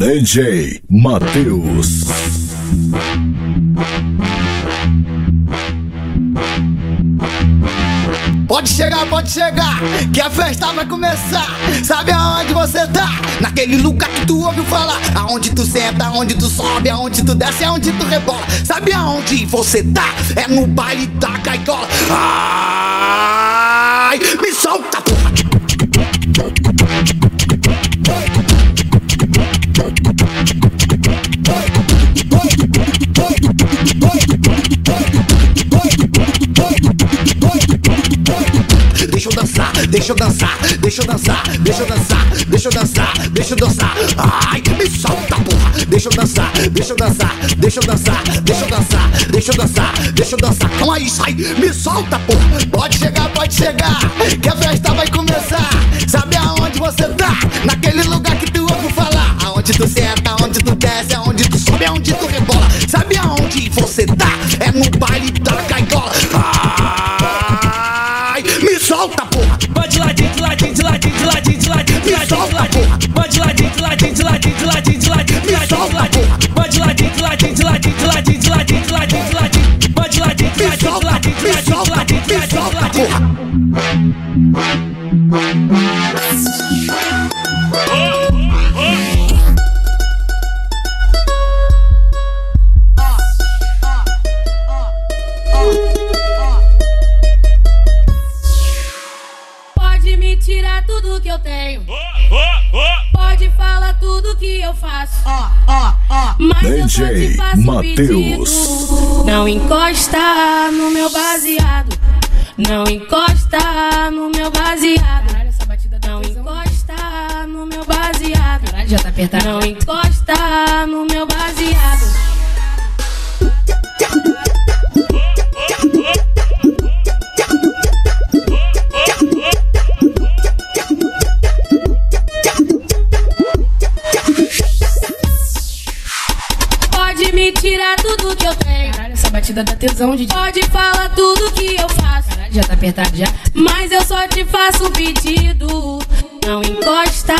DJ Matheus. Pode chegar, pode chegar, que a festa vai começar. Sabe aonde você tá? Naquele lugar que tu ouviu falar. Aonde tu senta, aonde tu sobe, aonde tu desce, aonde tu rebola. Sabe aonde você tá? É no baile da caicola. Ai, me solta, Deixa eu dançar, deixa eu dançar, deixa eu dançar, deixa eu dançar, deixa eu dançar, deixa eu dançar. Ai, me solta, porra. Deixa eu dançar, deixa eu dançar, deixa eu dançar, deixa eu dançar, deixa eu dançar, deixa eu dançar. Então aí, sai, me solta, porra. Pode chegar, pode chegar, que a festa vai começar. Sabe aonde você tá? Naquele lugar que tu ouve falar. Aonde tu senta, aonde tu desce, aonde tu sobe, aonde tu de ladinho, de Me ladinho, de solta, ladinho. porra. Vai de ladinho, de ladinho, de ladinho, de ladinho, de ladinho, de ladinho, de solta, ladinho. Vai de ladinho, de ladinho, de ladinho, de ladinho, de ladinho, de ladinho, de ladinho. Vai de ladinho, de ladinho, de solta, ladinho, de ladinho, de solta, ladinho, de ladinho, de solta, ladinho. porra. Pode Não encosta no meu baseado. Não encosta no meu baseado. Não encosta no meu baseado. Caralho, já tá apertado. Não encosta no meu baseado. Batida dá tesão de. Pode falar tudo que eu faço. Caralho, já tá apertado já. Mas eu só te faço um pedido. Não encosta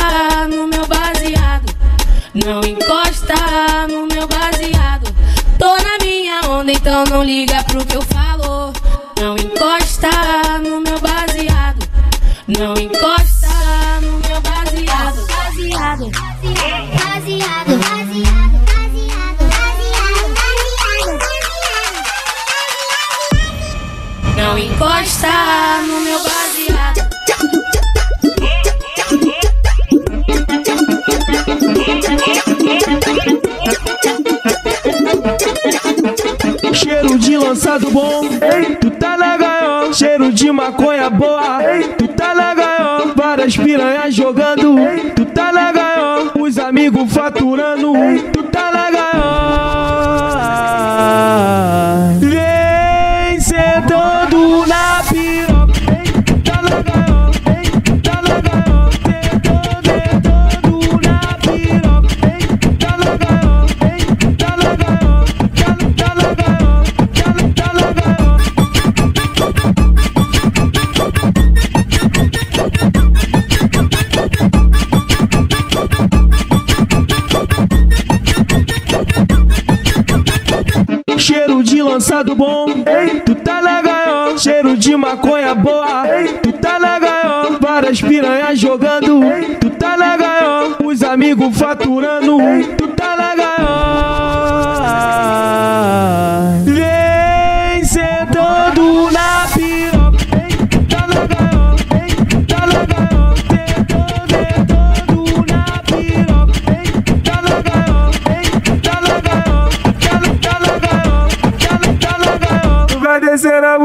no meu baseado. Não encosta no meu baseado. Tô na minha onda, então não liga pro que eu falo. Não encosta no meu baseado. Não encosta no meu. Baseado. Baseado, baseado, baseado, encosta no meu baseado. Cheiro de lançado bom, tu tá na gaiola. Cheiro de maconha boa, tu tá na gaiola. Várias piranhas jogando, tu tá na gaiola. Os amigos faturando, tu tá na gaiola. Várias piranhas jogando, tu tá na gaiola. Os amigos faturando, tu tá na gaiola.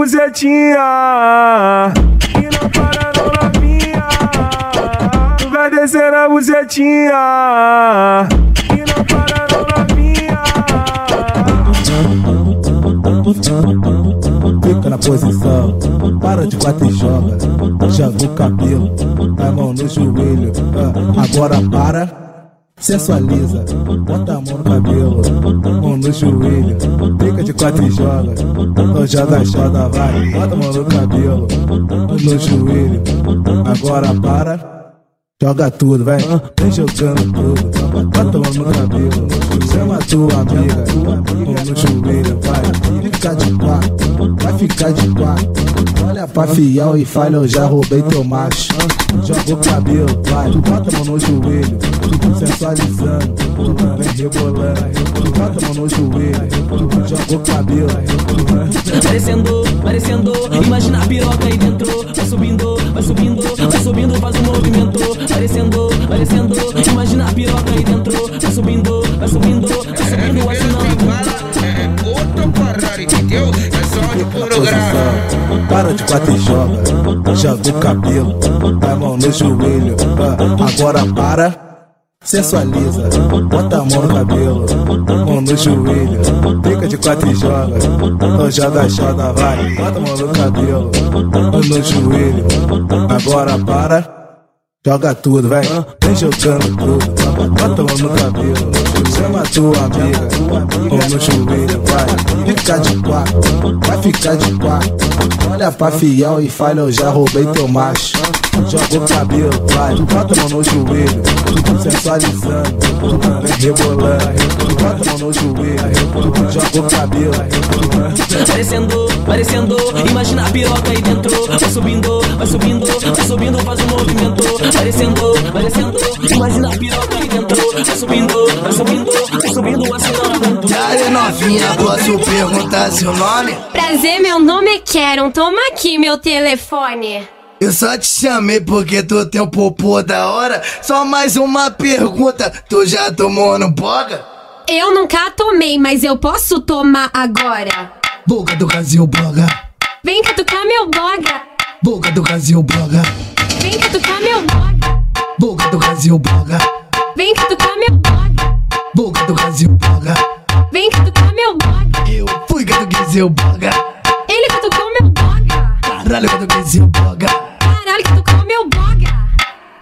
Bucetinha e não para não minha. Tu vai descer na bucetinha e não para não minha. Fica na posição, para de bater e joga. Joga o cabelo, a mão no joelho. Ah, Agora para, sensualiza. Bota a mão no cabelo, mão no joelho. Fica de quatro e joga. Então joga, joga, vai. Bota a mão no cabelo, no joelho. Agora para, Joga tudo, vem, vem jogando tudo. Vai tomando no cabelo. Chama tua amiga, ou no joelho, vai. Fica de quatro, vai ficar de quatro. Olha pra fiel e falha, eu já roubei teu macho. Joga o cabelo, vai. Bota a mão no joelho, tu sensualizando. Tu vem rebolando. Tu bota a mão no joelho, joga o cabelo. Parecendo, parecendo, imagina a piroca aí dentro. Vai subindo, vai subindo, vai subindo, faz um movimento. Parecendo, parecendo, imagina a piroca aí dentro. Vai subindo, vai subindo, vai subindo, assinando. É outro Ferrari, entendeu? É só de puro grau. Para de quatro e joga, joga o cabelo, vai a mão no joelho. ah, Agora para. Sensualiza, bota a mão no cabelo, mão no joelho, fica de quatro e joga, então joga, joga, vai, bota a mão no cabelo, mão no joelho, agora para. Joga tudo, vai, vem jogando tudo. Bota a mão no cabelo, chama tua amiga. Mão no joelho, vai, fica de quatro, vai ficar de quatro. Olha pra fiel e falha, eu já roubei teu macho. Joga o cabelo, vai, bota a mão no joelho, tudo sensualizando, vem rebolando. Bota a mão no joelho, joga o cabelo. Parecendo, parecendo, imagina a piroca aí dentro. Vai subindo, vai subindo, vai subindo, faz um movimento. Parecendo, parecendo, imagina a piroca aí dentro. Vai subindo, vai subindo, vai subindo, assinando. E aí, novinha, posso perguntar seu nome? Prazer, meu nome é Karen. Toma aqui meu telefone. Eu só te chamei porque tu tem um popô da hora. Só mais uma pergunta, tu já tomou no boga? Eu nunca tomei, mas eu posso tomar agora. Boca do Brasil boga, Vem catucar meu boga. boca do Brasil boga, Vem catucar meu boga. boca do Brasil boga, Vem catucar meu boga. boca do Brasil boga. Vem catucar meu boga. Eu fui gato Brasil boga, Ele catucou meu boga. caralho gato Brasil boga. Caralho, catucou meu boga.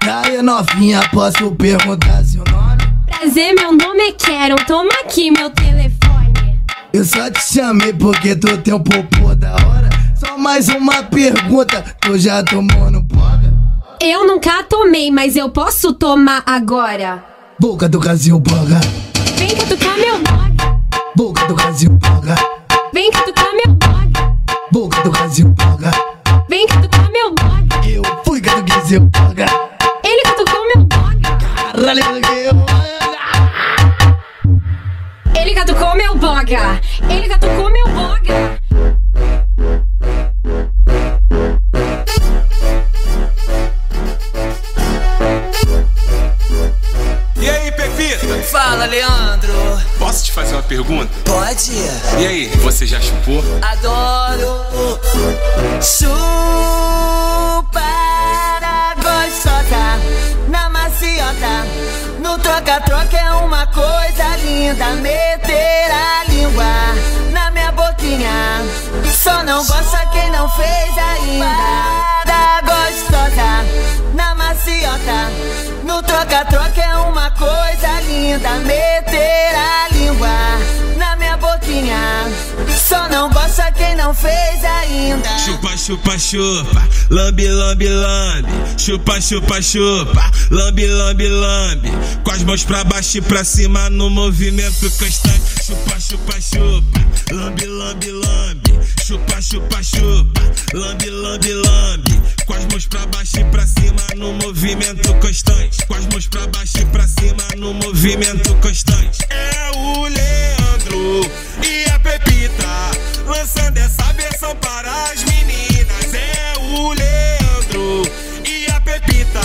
E aí, novinha, posso perguntar seu nome? Prazer, meu nome é Karen. Toma aqui meu telefone. Eu só te chamei porque tu tem um popô da hora. Só mais uma pergunta, tu já tomou no boga? Eu nunca tomei, mas eu posso tomar agora. Boca do Brasil boga, Vem catucar meu boga. boca do Brasil boga, Vem catucar meu boga. boca do Brasil boga. Vem catucar meu boga. Eu fui Brasil boga, Ele catucou meu boga. caralho. Ele catucou meu boga. Ele catucou meu boga. E aí, você já chupou? Adoro a gostosa na maciota. No troca-troca é uma coisa linda. Meter a língua na minha boquinha. Só não gosta quem não fez ainda. Da gostosa na maciota. No troca-troca é uma coisa linda. Meter Só não gosta quem não fez ainda. Chupa, chupa, chupa, lambe, lambe, lambe. Chupa, chupa, chupa, lambe, lambe, lambe. Com as mãos pra baixo e pra cima no movimento constante. Chupa, chupa, chupa, lambe, lambe, lambe. Chupa, chupa, chupa, lambe, lambe, lambe. Com as mãos pra baixo e pra cima no movimento constante. Com as mãos pra baixo e pra cima no movimento constante. É o Leandro lançando essa versão para as meninas. É o Leandro e a Pepita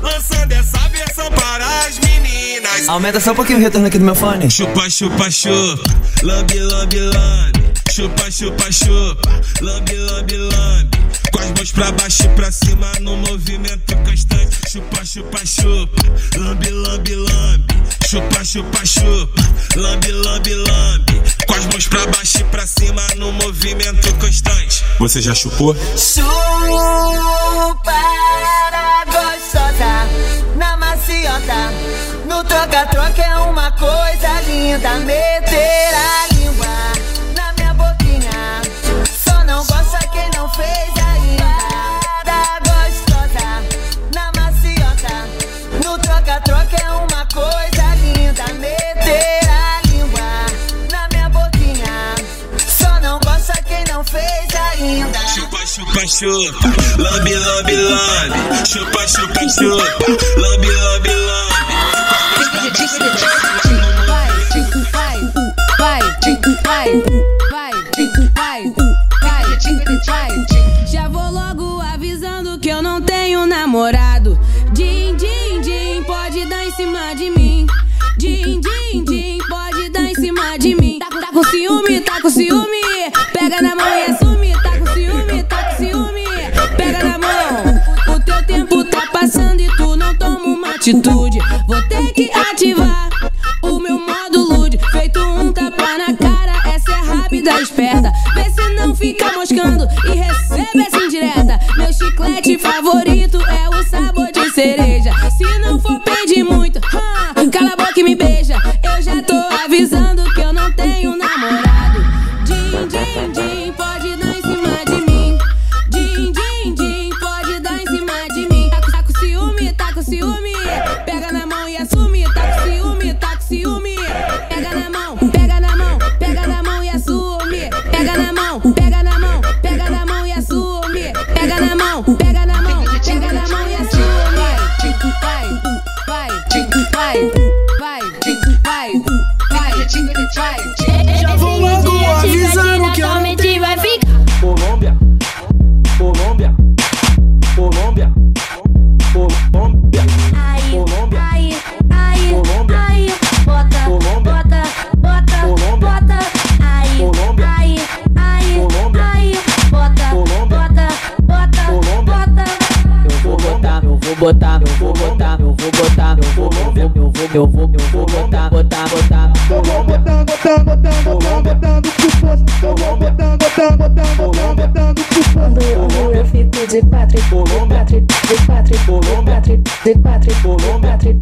lançando essa versão para as meninas. Aumenta só um pouquinho o retorno aqui do meu fone. Chupa, chupa, chupa, lambe, lambe, lambe. Chupa, chupa, chupa, lambe, lambe, lambe. Com as mãos pra baixo e pra cima no movimento constante. Chupa, chupa, chupa, lambe, lambe, lambe. Chupa, chupa, chupa, lambe, lambe, lambe. Com as mãos pra baixo e pra cima no movimento constante. Você já chupou? Chupar gostosa na maciota. No troca-troca é uma coisa linda. Meter chupa. Lambe, lambe, lambe. Chupa, chupa, chupa. Lambe, lambe, lambe. vai, vai, vai, vai, atitude. Vou ter que ativar o meu modo lude. Feito um tapa na cara, essa é rápida, esperta. Vê se não fica moscando e recebe Eu vou, botar, vou botar, botar, botar. Eu vou botando, botando, botando, botando, botando pro posto. Eu vou botando, botando, botando, botando, botando pro posto. Eu, eu fico de pátria, de pátria, de pátria, de pátria, de pátria.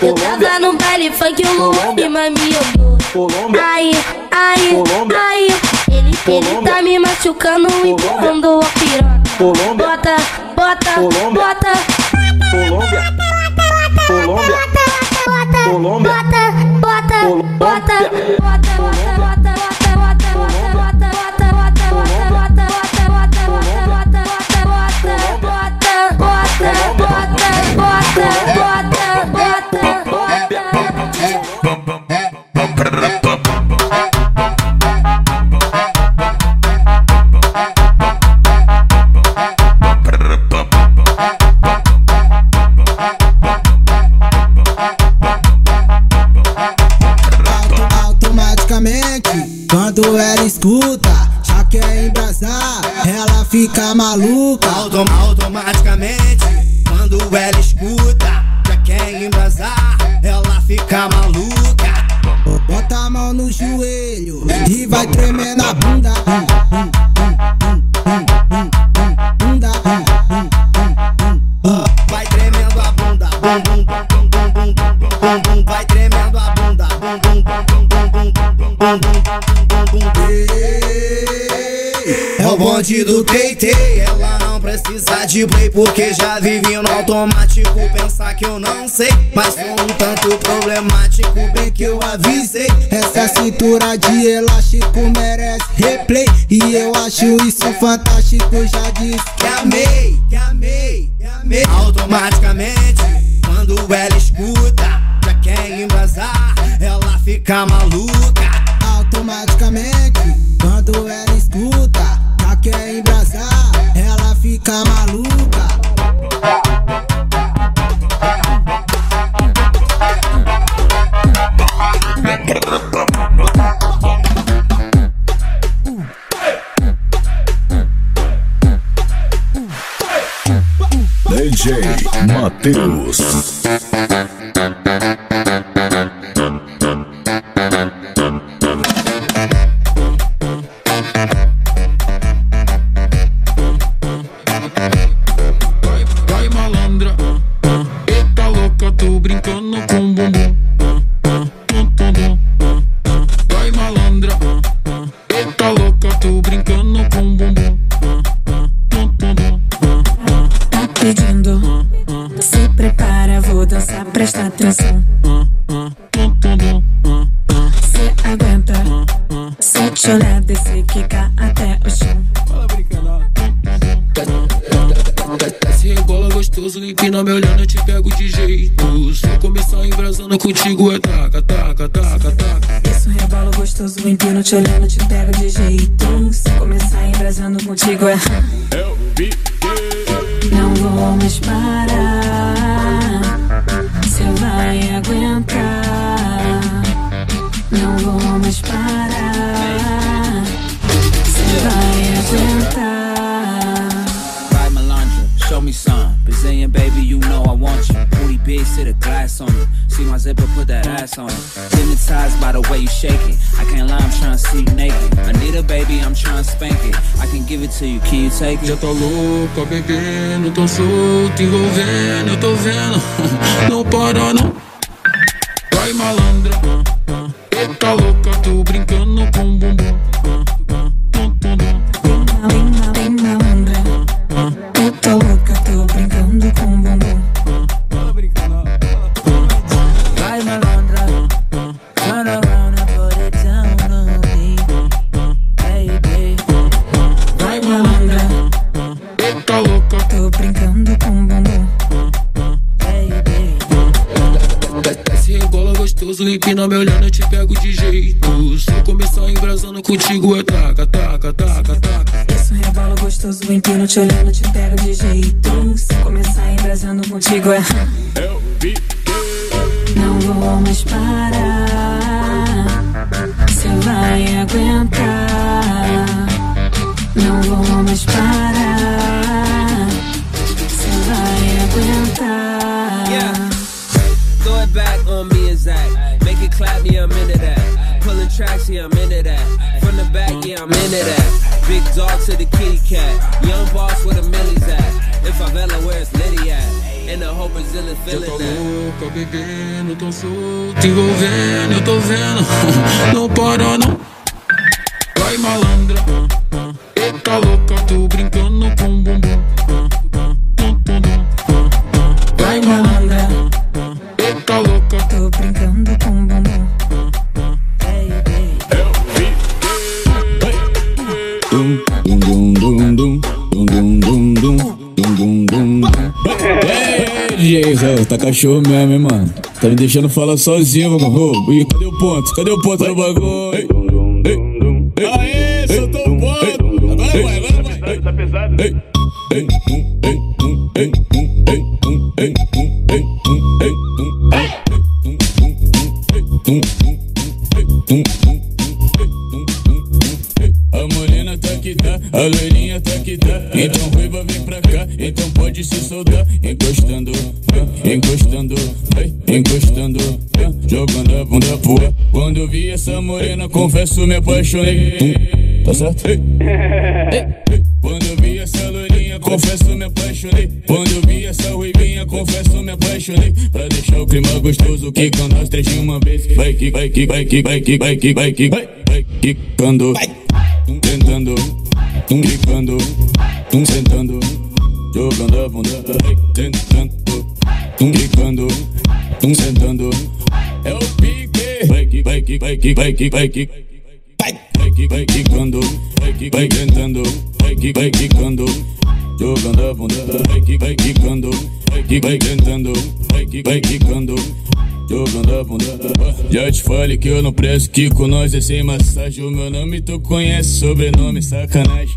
Eu tava no baile funk, o Luan me mamiou. Ai, ai, ai. Ele, ele tá me machucando e empurrando. Colômbia. É o bonde do TT, ela não precisa de play porque já vive no automático. Pensar que eu não sei, mas sou um tanto problemático, bem que eu avisei. Essa cintura de elástico merece replay E eu acho isso fantástico, já disse que amei, que amei, que amei. Automaticamente, quando ela escuta, já quer embrasar, ela fica maluca. Automaticamente, quando ela escuta, já quer embrasar Ela fica maluca DJ Matheus. Ass on it. Hypnotized by the way you shake it. I can't lie, I'm trying to see you naked. I need a baby, I'm trying to spank it. I can give it to you, can you take it? Já louca, bebendo, tão solto, envolvendo, eu tô vendo. Não para, não. Vai, malandra. Gostoso, empina me olhando, eu te pego de jeito. Se eu começar embrasando contigo, é taca, taca, taca, taca. Isso rebolo gostoso, empino te olhando, te pego de jeito. Se começar embrasando contigo é. Não vou mais parar. Cê vai aguentar. Não vou mais parar. Cê vai aguentar. Yeah. Throw it back on me and Zach. Clap, yeah, I'm into that. Pulling tracks, yeah, I'm into that. From the back, yeah, I'm into that. Big dog to the kitty cat. Young boss where the millies at. In favela, where it's Liddy at. And the whole Brazil is Já tá feeling that. louca, bebendo, tão solto, envolvendo, eu tô vendo. Não para, não. Vai, malandra. Eita louca, tô brincando com bumbum. Cachorro mesmo, hein, mano? Tá me deixando falar sozinho, mano. Ih, cadê o ponto? Cadê o ponto do bagulho? Confesso, me apaixonei. Tá certo? Quando eu vi essa loirinha, confesso, me apaixonei. Quando eu vi essa ruivinha, confesso, me apaixonei. Pra deixar o clima gostoso, que quando nós três de uma vez. Vai que, vai que, vai que, vai que, vai que, vai que, vai, vai quicando. Tum tentando, tum quicando, tum sentando, jogando a bunda, vai tentando, tum quicando, tum sentando. É o pique. Vai que, vai que, vai que, vai que, vai que. Vai, quicando, vai que, vai tentando, vai que, vai quicando, jogando a bunda, vai que, vai quicando, vai que, vai tentando, vai que, vai quicando. Jogando a bunda. Já te falei que eu não presto Que com nós é sem massagem. O meu nome tu conhece Sobrenome sacanagem.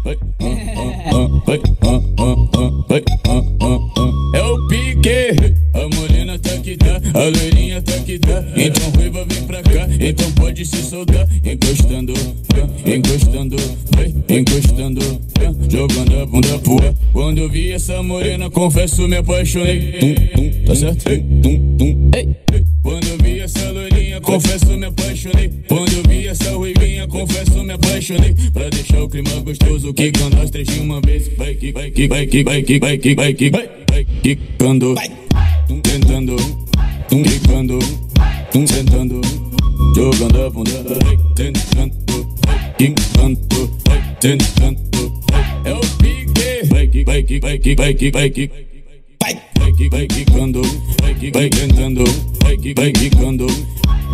É o pique A morena tá que tá? A loirinha tá que tá? Então ruiva vem pra cá. Então pode se soltar. Encostando, encostando, encostando Jogando a bunda pro ar. Quando eu vi essa morena Confesso me apaixonei. Tum, tum, tá certo? Tum, tum, ei confesso me apaixonei. Quando eu vi essa ruivinha, confesso me apaixonei. Pra deixar o clima gostoso, que quando nós três de uma vez. Vai que, vai que, vai que, vai que, vai que, vai que, vai, vai quicando. Tentando, tum quicando, tum sentando. Jogando a bunda, vai tentando, vai quicando, vai tentando. É o pique. Vai que, vai que, vai que, vai que, vai que. Vai, vai quicando, vai que vai quicando.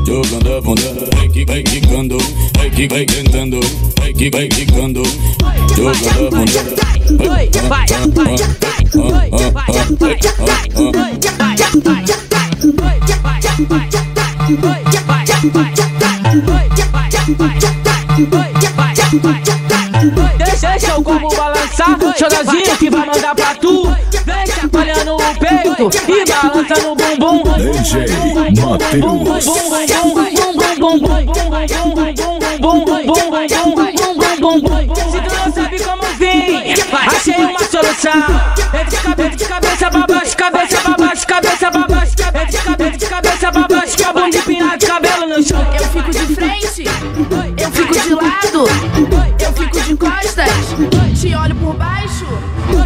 Jogando a bunda, vai que vai quicando, vai que vai quicando. Jogando a bunda, vai, vai, vai, vai, vai, vai, vai, Deixa o corpo balançar, chorazinho que vai mandar pra tu. E balança no bumbum. DJ Se tu não sabe como vir, achei uma solução. De cabeça pra baixo, cabeça pra baixo, cabeça pra baixo. De cabeça pra baixo, com a bunda empinada, cabelo no chão. Eu fico de frente, eu fico de lado, eu fico de costas, te olho por baixo.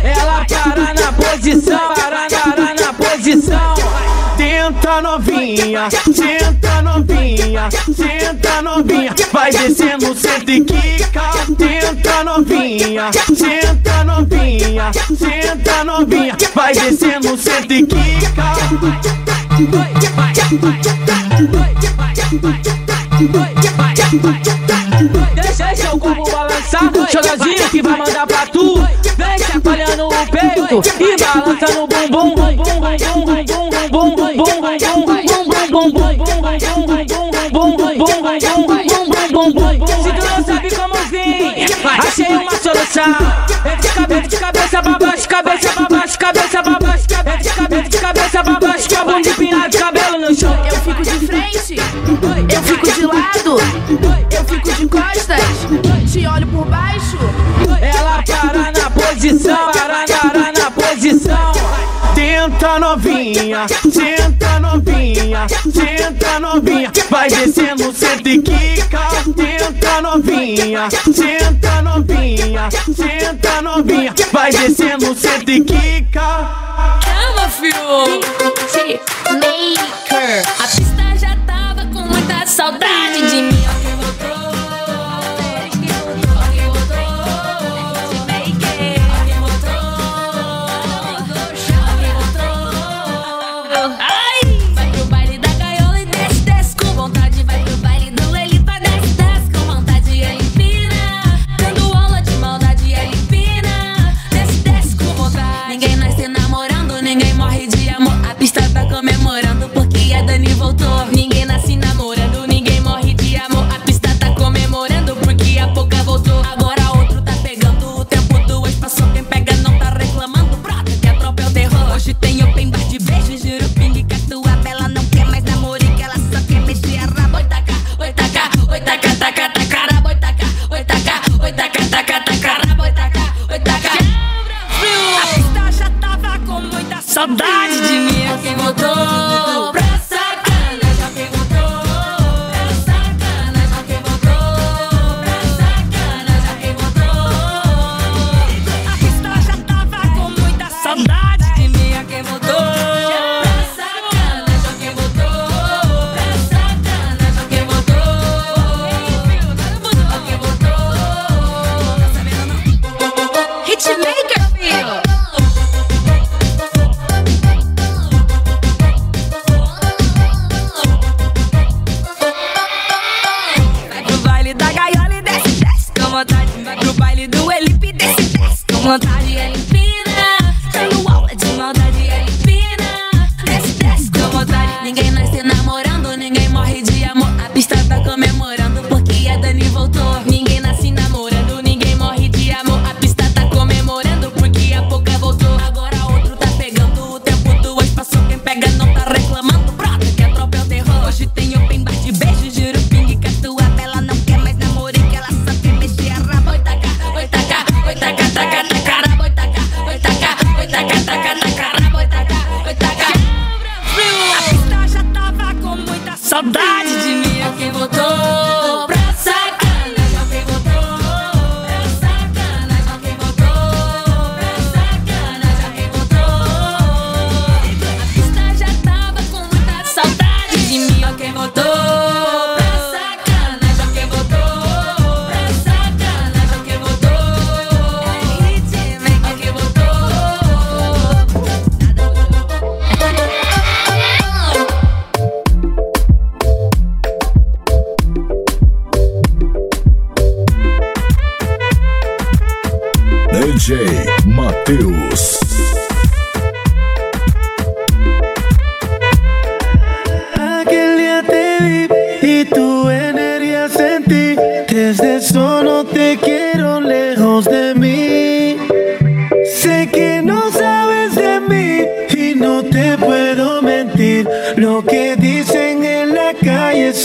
Ela para na posição, para, para na posição. Senta novinha, senta novinha, senta novinha, vai descendo, senta e quica. Senta novinha, senta novinha, senta novinha, vai descendo, senta e quica. Deixa o corpo balançar, chorazinho que vai mandar pra tu. Vem chacoalhando o peito e balança Se tu não sabe como vir, achei uma solução. Entra de cabeça pra baixo, cabeça pra baixo, cabeça pra baixo. Entra de cabeça pra baixo, com a bunda empinada, cabelo no chão. Eu fico de frente, eu fico de lado, eu fico de costas, te olho por baixo. Ela para na posição, para, para na posição. Senta novinha, senta novinha, senta novinha, vai descendo, senta e quica. Senta novinha, senta novinha, senta novinha, vai descendo, senta e quica. Calma, filho. Maker. A pista já tava com muita saudade de mim.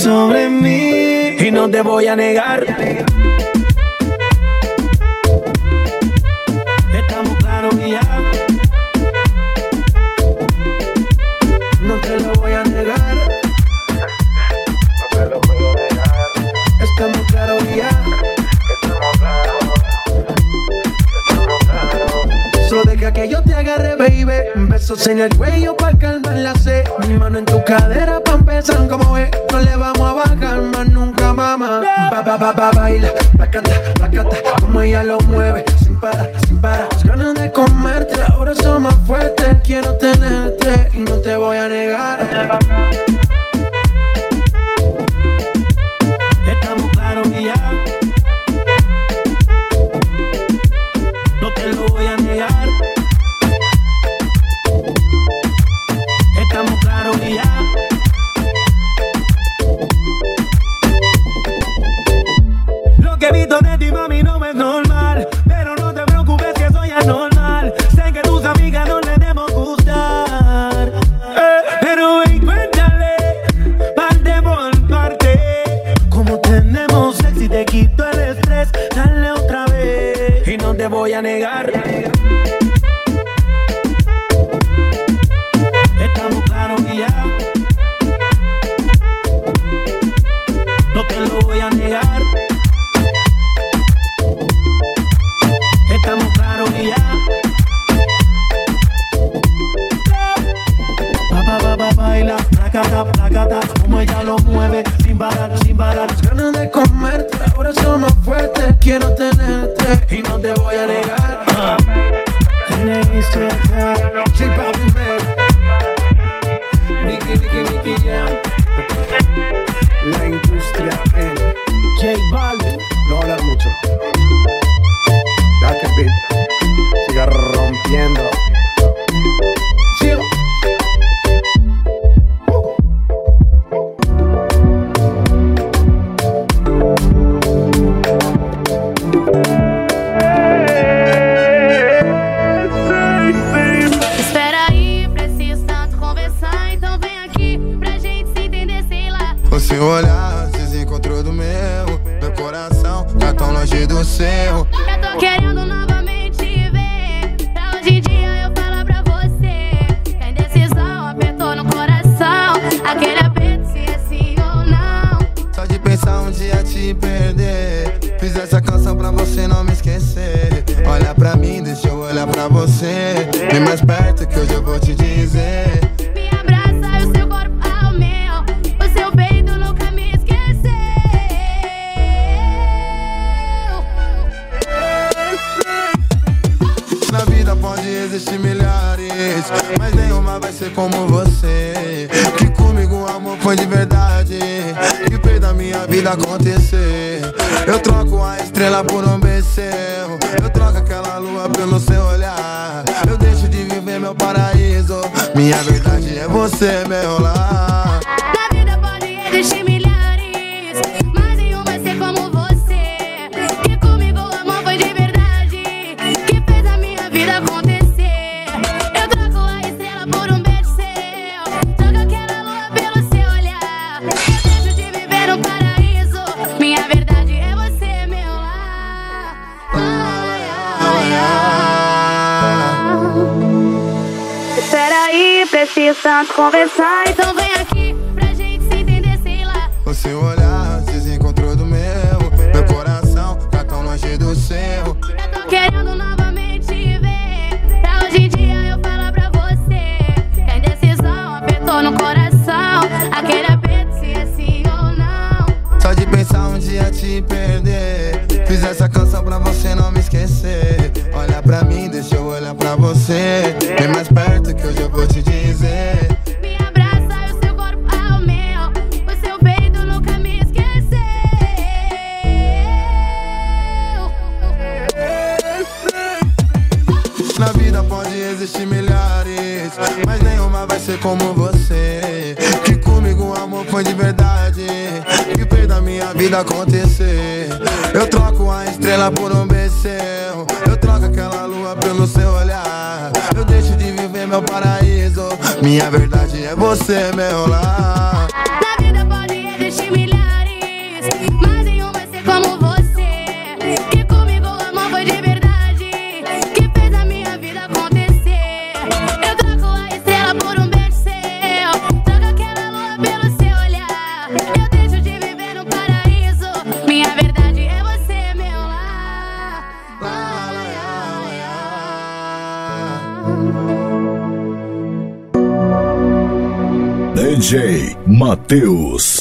sobre mí y no te voy a negar. Estamos claros ya. No te lo voy a negar. No te lo voy negar. Estamos claros ya. Estamos claros. Solo deja que yo te agarre, baby. Besos en el cuello en tu cadera pa' empezar como es. No le vamos a bajar más nunca, mamá. Ba, ba, ba, ba, baila, la canta, la canta, como ella lo mueve. Sin parar, sin parar. Las ganas de comerte, ahora son más fuertes placata, placata, como ella lo mueve, sin parar, sin parar. Ganas de comerte, ahora son más fuertes, quiero tenerte y no te voy a negar. Ah. conversar, então existem milhares, mas nenhuma vai ser como você. Que comigo o amor foi de verdade, que fez da minha vida acontecer. Eu troco a estrela por um beijo, eu troco aquela lua pelo seu olhar. Eu deixo de viver meu paraíso, minha verdade é você, meu lar. Na vida pode existir milhares. DJ Matheus.